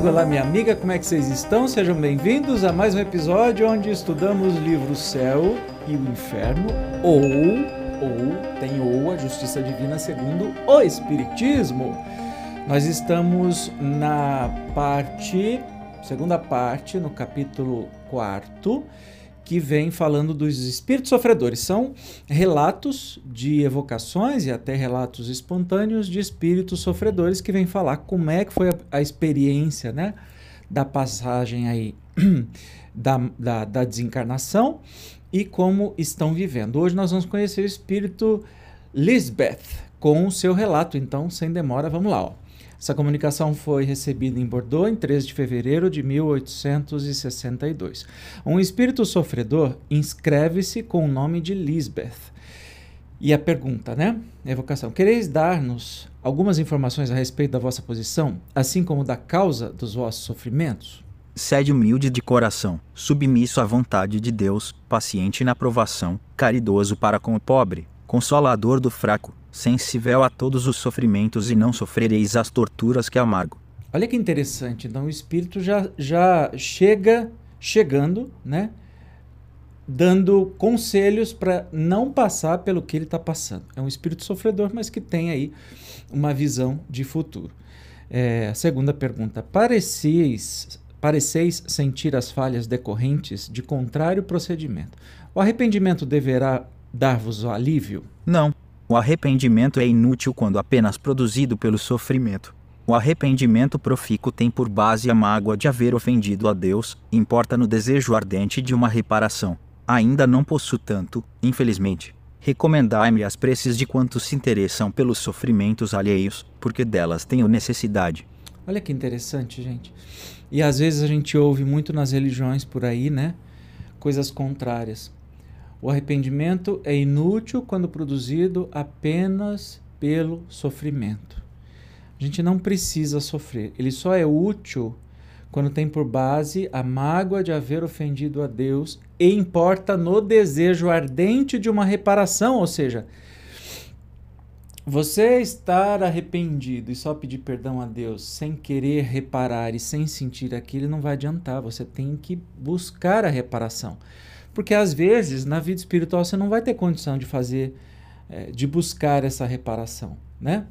amigo, olá minha amiga, como é que vocês estão? Sejam bem-vindos a mais um episódio onde estudamos o livro Céu e o Inferno, ou, ou, tem ou, a Justiça Divina segundo o Espiritismo. Nós estamos na parte, segunda parte, no capítulo 4, que vem falando dos espíritos sofredores. São relatos de evocações e até relatos espontâneos de espíritos sofredores que vêm falar como é que foi a, a experiência né, da passagem aí da, da, da desencarnação e como estão vivendo. Hoje nós vamos conhecer o espírito Lisbeth com o seu relato. Então, sem demora, vamos lá. Ó. Essa comunicação foi recebida em Bordeaux em 13 de fevereiro de 1862. Um espírito sofredor inscreve-se com o nome de Lisbeth. E a pergunta, né? Evocação: Quereis dar-nos algumas informações a respeito da vossa posição, assim como da causa dos vossos sofrimentos? Sede humilde de coração, submisso à vontade de Deus, paciente na provação, caridoso para com o pobre, consolador do fraco, sensível a todos os sofrimentos e não sofrereis as torturas que amargo. Olha que interessante, então o espírito já, já chega chegando, né? Dando conselhos para não passar pelo que ele está passando. É um espírito sofredor, mas que tem aí uma visão de futuro. É, a segunda pergunta: pareceis, pareceis sentir as falhas decorrentes de contrário procedimento. O arrependimento deverá dar-vos o alívio? Não, o arrependimento é inútil quando apenas produzido pelo sofrimento. O arrependimento profícuo tem por base a mágoa de haver ofendido a Deus, importa no desejo ardente de uma reparação. Ainda não possuo tanto, infelizmente. Recomendai-me as preces de quantos se interessam pelos sofrimentos alheios, porque delas tenho necessidade. Olha que interessante, gente. E às vezes a gente ouve muito nas religiões por aí, né? Coisas contrárias. O arrependimento é inútil quando produzido apenas pelo sofrimento. A gente não precisa sofrer, ele só é útil quando tem por base a mágoa de haver ofendido a Deus e importa no desejo ardente de uma reparação, ou seja, você estar arrependido e só pedir perdão a Deus sem querer reparar e sem sentir aquilo não vai adiantar, você tem que buscar a reparação. Porque às vezes na vida espiritual você não vai ter condição de fazer, é, de buscar essa reparação, né?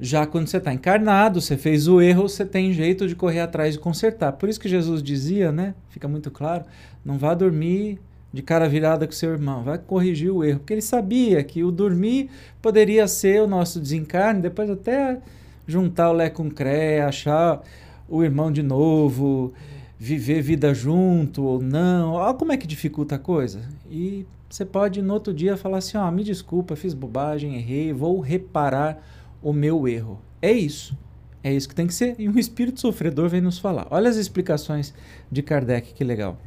Já quando você está encarnado, você fez o erro, você tem jeito de correr atrás e consertar. Por isso que Jesus dizia, né? Fica muito claro: não vá dormir de cara virada com seu irmão, vai corrigir o erro. Porque ele sabia que o dormir poderia ser o nosso desencarne, depois até juntar o Lé com o Cré, achar o irmão de novo viver vida junto ou não. Olha como é que dificulta a coisa. E você pode no outro dia falar assim: ó, oh, me desculpa, fiz bobagem, errei, vou reparar o meu erro. É isso. É isso que tem que ser. E um espírito sofredor vem nos falar. Olha as explicações de Kardec, que legal.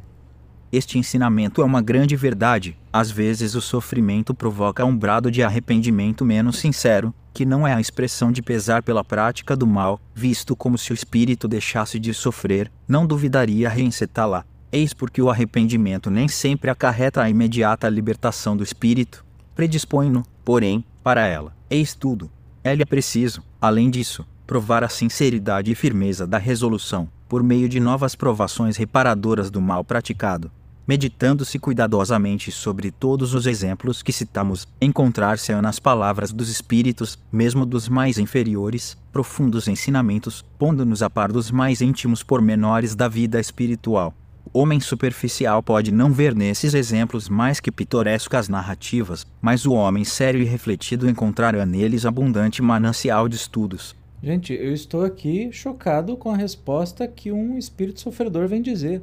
Este ensinamento é uma grande verdade. Às vezes o sofrimento provoca um brado de arrependimento menos sincero, que não é a expressão de pesar pela prática do mal, visto como se o espírito deixasse de sofrer, não duvidaria reincetá-la. Eis porque o arrependimento nem sempre acarreta a imediata libertação do espírito. Predispõe-no, porém, para ela. Eis tudo. Ele é preciso, além disso, provar a sinceridade e firmeza da resolução, por meio de novas provações reparadoras do mal praticado meditando-se cuidadosamente sobre todos os exemplos que citamos, encontrar-se nas palavras dos espíritos, mesmo dos mais inferiores, profundos ensinamentos, pondo-nos a par dos mais íntimos pormenores da vida espiritual. O homem superficial pode não ver nesses exemplos mais que pitorescas narrativas, mas o homem sério e refletido encontrará neles abundante manancial de estudos. Gente, eu estou aqui chocado com a resposta que um espírito sofredor vem dizer.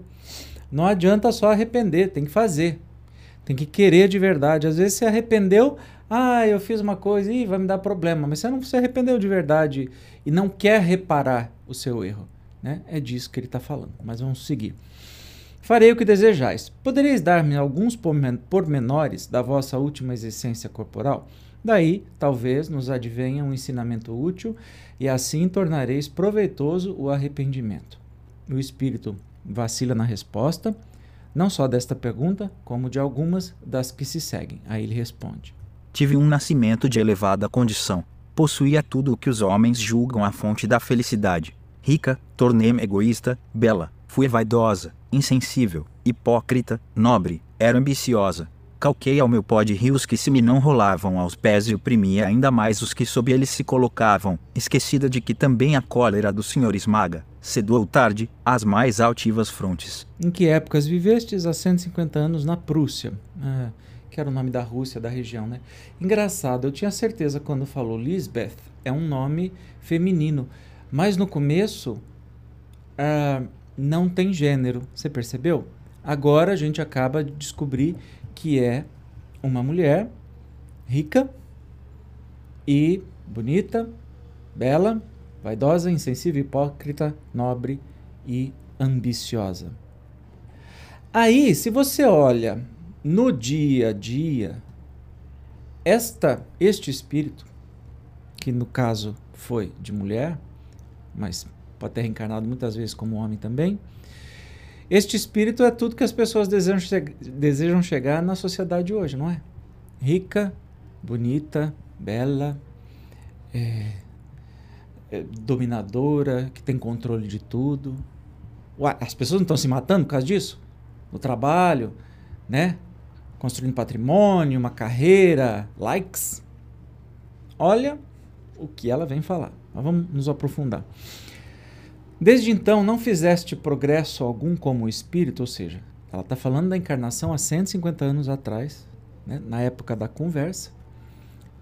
Não adianta só arrepender, tem que fazer. Tem que querer de verdade. Às vezes você arrependeu, ah, eu fiz uma coisa e vai me dar problema, mas você não se arrependeu de verdade e não quer reparar o seu erro. Né? É disso que ele está falando. Mas vamos seguir. Farei o que desejais. Podereis dar-me alguns pormenores da vossa última existência corporal? Daí, talvez, nos advenha um ensinamento útil e assim tornareis proveitoso o arrependimento. O espírito vacila na resposta, não só desta pergunta, como de algumas das que se seguem. Aí ele responde: Tive um nascimento de elevada condição. Possuía tudo o que os homens julgam a fonte da felicidade. Rica, tornei-me egoísta, bela, fui vaidosa, insensível, hipócrita, nobre, era ambiciosa. Calquei ao meu pó de rios que se me não rolavam aos pés e oprimia ainda mais os que sob eles se colocavam, esquecida de que também a cólera do senhor esmaga, cedo tarde, as mais altivas frontes. Em que épocas vivestes há 150 anos na Prússia? Ah, que era o nome da Rússia, da região, né? Engraçado, eu tinha certeza quando falou Lisbeth, é um nome feminino. Mas no começo ah, não tem gênero, você percebeu? Agora a gente acaba de descobrir que é uma mulher rica e bonita, bela, vaidosa, insensível, hipócrita, nobre e ambiciosa. Aí, se você olha no dia a dia, esta este espírito, que no caso foi de mulher, mas pode ter reencarnado muitas vezes como homem também. Este espírito é tudo que as pessoas desejam, che desejam chegar na sociedade hoje, não é? Rica, bonita, bela, é, é, dominadora, que tem controle de tudo. As pessoas não estão se matando por causa disso? No trabalho, né? Construindo patrimônio, uma carreira, likes. Olha o que ela vem falar. Mas vamos nos aprofundar. Desde então não fizeste progresso algum como espírito, ou seja, ela está falando da encarnação há 150 anos atrás, né, na época da conversa,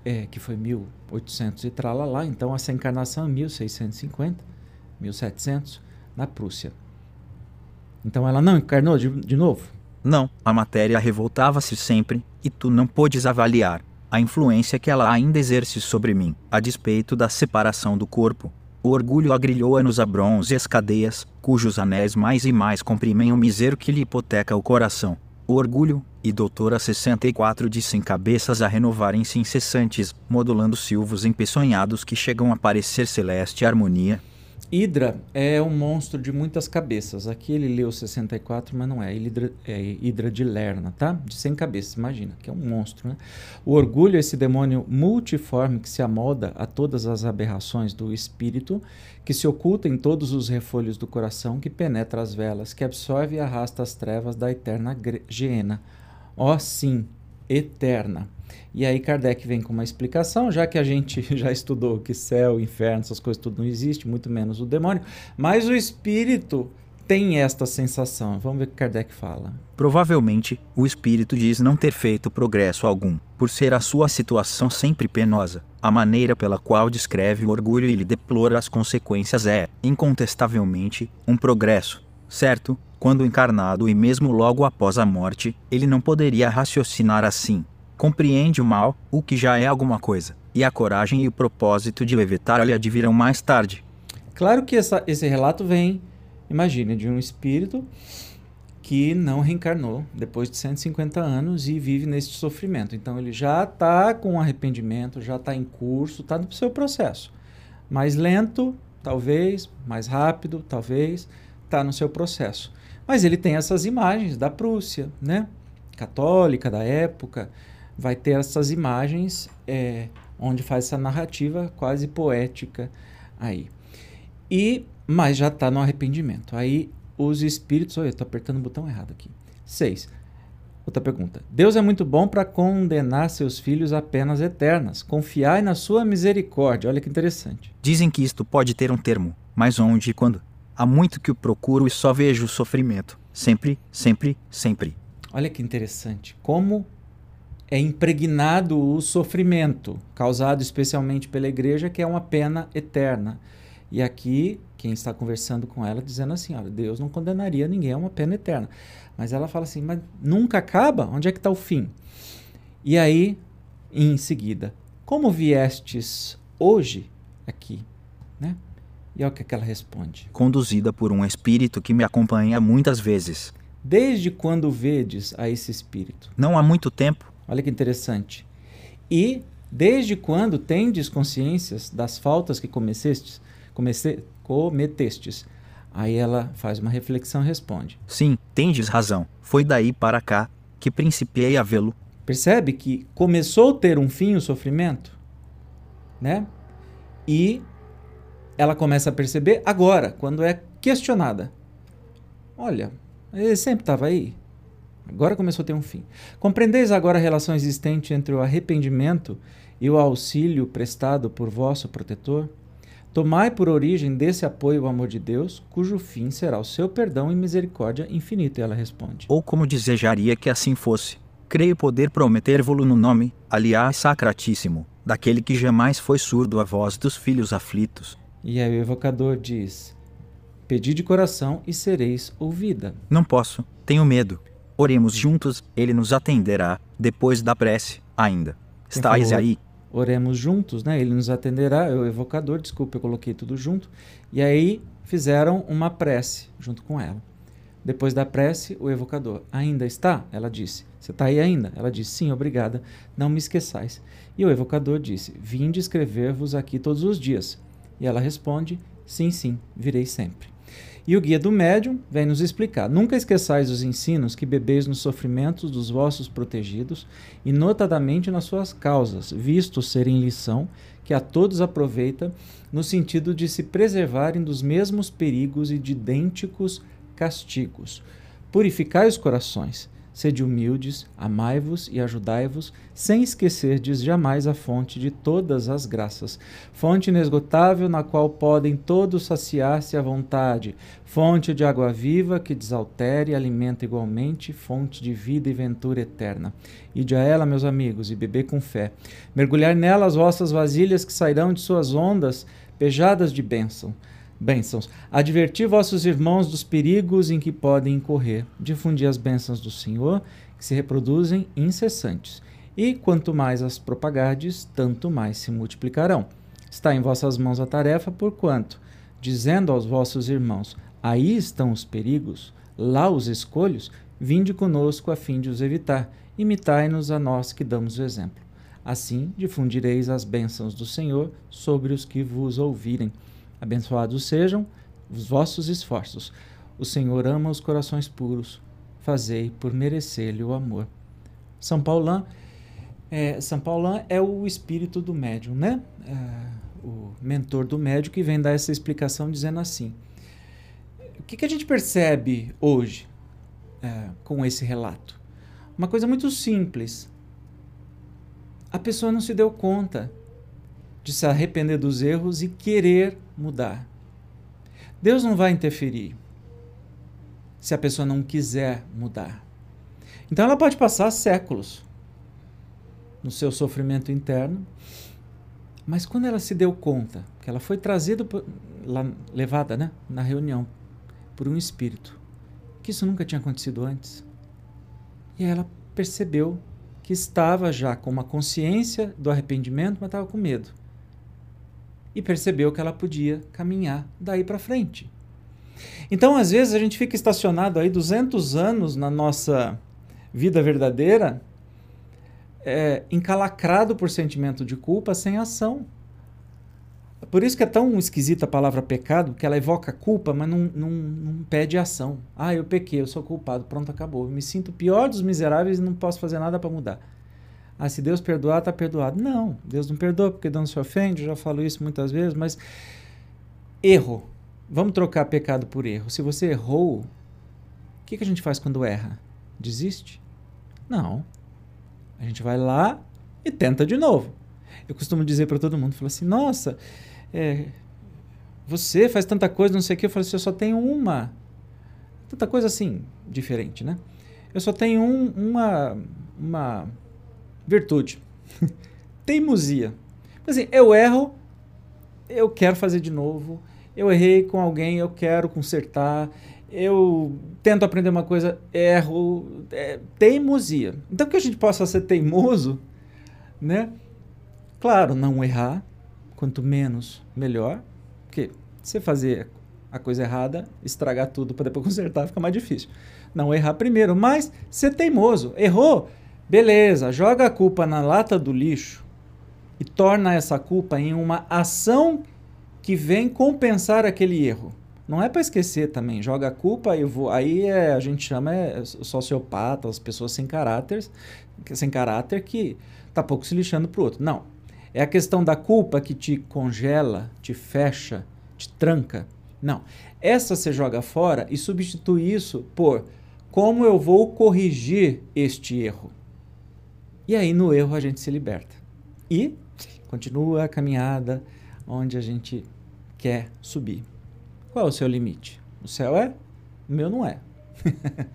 é, que foi 1800 e tralalá, então essa encarnação é 1650, 1700, na Prússia. Então ela não encarnou de, de novo? Não, a matéria revoltava-se sempre, e tu não podes avaliar a influência que ela ainda exerce sobre mim, a despeito da separação do corpo. O orgulho agrilhou-a nos a bronze e as cadeias, cujos anéis mais e mais comprimem o misério que lhe hipoteca o coração. Orgulho, e doutora 64 de sem cabeças a renovarem-se incessantes, modulando silvos empeçonhados que chegam a parecer celeste harmonia, Hidra é um monstro de muitas cabeças. Aqui ele leu 64, mas não é. Hidra, é Hidra de Lerna, tá? De 100 cabeças, imagina, que é um monstro, né? O orgulho é esse demônio multiforme que se amolda a todas as aberrações do espírito, que se oculta em todos os refolhos do coração, que penetra as velas, que absorve e arrasta as trevas da eterna Geena. Ó oh, sim, eterna. E aí Kardec vem com uma explicação, já que a gente já estudou que céu, inferno, essas coisas tudo não existe, muito menos o demônio, mas o espírito tem esta sensação. Vamos ver o que Kardec fala. Provavelmente, o espírito diz não ter feito progresso algum, por ser a sua situação sempre penosa. A maneira pela qual descreve o orgulho e lhe deplora as consequências é, incontestavelmente, um progresso. Certo, quando encarnado e mesmo logo após a morte, ele não poderia raciocinar assim compreende o mal, o que já é alguma coisa, e a coragem e o propósito de evitar lhe advirão mais tarde. Claro que essa, esse relato vem, imagine, de um espírito que não reencarnou depois de 150 anos e vive nesse sofrimento. Então ele já está com arrependimento, já está em curso, está no seu processo. Mais lento, talvez, mais rápido, talvez, está no seu processo. Mas ele tem essas imagens da Prússia, né? Católica da época, vai ter essas imagens é, onde faz essa narrativa quase poética aí. E mas já está no arrependimento. Aí os espíritos, olha, estou apertando o botão errado aqui. 6. Outra pergunta. Deus é muito bom para condenar seus filhos a penas eternas. Confiai na sua misericórdia. Olha que interessante. Dizem que isto pode ter um termo, mas onde e quando? Há muito que o procuro e só vejo o sofrimento. Sempre, sempre, sempre. Olha que interessante. Como é impregnado o sofrimento, causado especialmente pela igreja, que é uma pena eterna. E aqui, quem está conversando com ela, dizendo assim: olha, Deus não condenaria ninguém a uma pena eterna. Mas ela fala assim: mas nunca acaba? Onde é que está o fim? E aí, em seguida, como viestes hoje aqui? Né? E olha o que ela responde: Conduzida por um espírito que me acompanha muitas vezes. Desde quando vedes a esse espírito? Não há muito tempo. Olha que interessante. E desde quando tendes consciências das faltas que comecestes, comece, cometestes? Aí ela faz uma reflexão e responde: Sim, tendes razão. Foi daí para cá que principiei a vê-lo. Percebe que começou a ter um fim o sofrimento, né? E ela começa a perceber agora, quando é questionada. Olha, ele sempre estava aí. Agora começou a ter um fim. Compreendeis agora a relação existente entre o arrependimento e o auxílio prestado por vosso protetor? Tomai por origem desse apoio o amor de Deus, cujo fim será o seu perdão e misericórdia infinito. E ela responde: Ou como desejaria que assim fosse. Creio poder prometer-vos no nome, aliás sacratíssimo, daquele que jamais foi surdo à voz dos filhos aflitos. E aí o evocador diz: Pedi de coração e sereis ouvida. Não posso, tenho medo. Oremos juntos, ele nos atenderá, depois da prece, ainda. Estais aí? Oremos juntos, né? Ele nos atenderá, o evocador, desculpa, eu coloquei tudo junto. E aí fizeram uma prece junto com ela. Depois da prece, o evocador, ainda está? Ela disse. Você está aí ainda? Ela disse, sim, obrigada, não me esqueçais. E o evocador disse, vim de escrever-vos aqui todos os dias. E ela responde, sim, sim, virei sempre. E o guia do médium vem nos explicar: nunca esqueçais os ensinos que bebeis nos sofrimentos dos vossos protegidos, e notadamente nas suas causas, vistos serem lição que a todos aproveita, no sentido de se preservarem dos mesmos perigos e de idênticos castigos. Purificai os corações, Sede humildes, amai-vos e ajudai-vos, sem esquecerdes jamais a fonte de todas as graças, fonte inesgotável na qual podem todos saciar-se à vontade, fonte de água viva que desaltere e alimenta igualmente, fonte de vida e ventura eterna. Ide a ela, meus amigos, e beber com fé. Mergulhar nela as vossas vasilhas que sairão de suas ondas, pejadas de bênção bênçãos. Advertir vossos irmãos dos perigos em que podem incorrer. Difundir as bênçãos do Senhor, que se reproduzem incessantes. E quanto mais as propagardes, tanto mais se multiplicarão. Está em vossas mãos a tarefa, porquanto, dizendo aos vossos irmãos: Aí estão os perigos, lá os escolhos, vinde conosco a fim de os evitar. Imitai-nos a nós que damos o exemplo. Assim difundireis as bênçãos do Senhor sobre os que vos ouvirem. Abençoados sejam os vossos esforços. O Senhor ama os corações puros. Fazei por merecer-lhe o amor. São Paulão é, São Paulão é o espírito do médium, né? É, o mentor do médium que vem dar essa explicação dizendo assim: o que, que a gente percebe hoje é, com esse relato? Uma coisa muito simples. A pessoa não se deu conta de se arrepender dos erros e querer mudar. Deus não vai interferir se a pessoa não quiser mudar. Então ela pode passar séculos no seu sofrimento interno, mas quando ela se deu conta que ela foi trazida, por, lá, levada né, na reunião por um espírito, que isso nunca tinha acontecido antes, e ela percebeu que estava já com uma consciência do arrependimento, mas estava com medo e percebeu que ela podia caminhar daí para frente. Então, às vezes, a gente fica estacionado aí 200 anos na nossa vida verdadeira, é, encalacrado por sentimento de culpa, sem ação. Por isso que é tão esquisita a palavra pecado, porque ela evoca culpa, mas não, não, não pede ação. Ah, eu pequei, eu sou culpado, pronto, acabou. Eu me sinto pior dos miseráveis e não posso fazer nada para mudar. Ah, se Deus perdoar, está perdoado. Não, Deus não perdoa porque Deus não se ofende, eu já falo isso muitas vezes, mas erro. Vamos trocar pecado por erro. Se você errou, o que, que a gente faz quando erra? Desiste? Não. A gente vai lá e tenta de novo. Eu costumo dizer para todo mundo, falo assim, nossa, é, você faz tanta coisa, não sei o que. Eu falo assim, eu só tenho uma. Tanta coisa assim, diferente, né? Eu só tenho um, uma, uma Virtude. Teimosia. Assim, eu erro, eu quero fazer de novo. Eu errei com alguém, eu quero consertar. Eu tento aprender uma coisa, erro. É, teimosia. Então, que a gente possa ser teimoso, né? Claro, não errar. Quanto menos, melhor. Porque você fazer a coisa errada, estragar tudo para depois consertar, fica mais difícil. Não errar primeiro, mas ser teimoso. Errou, Beleza, joga a culpa na lata do lixo e torna essa culpa em uma ação que vem compensar aquele erro. Não é para esquecer também, joga a culpa e vou, aí é, a gente chama é, sociopata, as pessoas sem caráter, sem caráter que tá pouco se lixando pro outro. Não. É a questão da culpa que te congela, te fecha te tranca. Não. Essa você joga fora e substitui isso por como eu vou corrigir este erro. E aí no erro a gente se liberta. E continua a caminhada onde a gente quer subir. Qual é o seu limite? O céu é? O meu não é.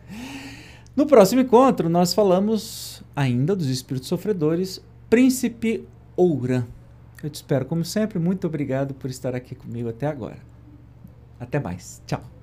no próximo encontro, nós falamos ainda dos espíritos sofredores, Príncipe Ouran. Eu te espero, como sempre. Muito obrigado por estar aqui comigo até agora. Até mais. Tchau.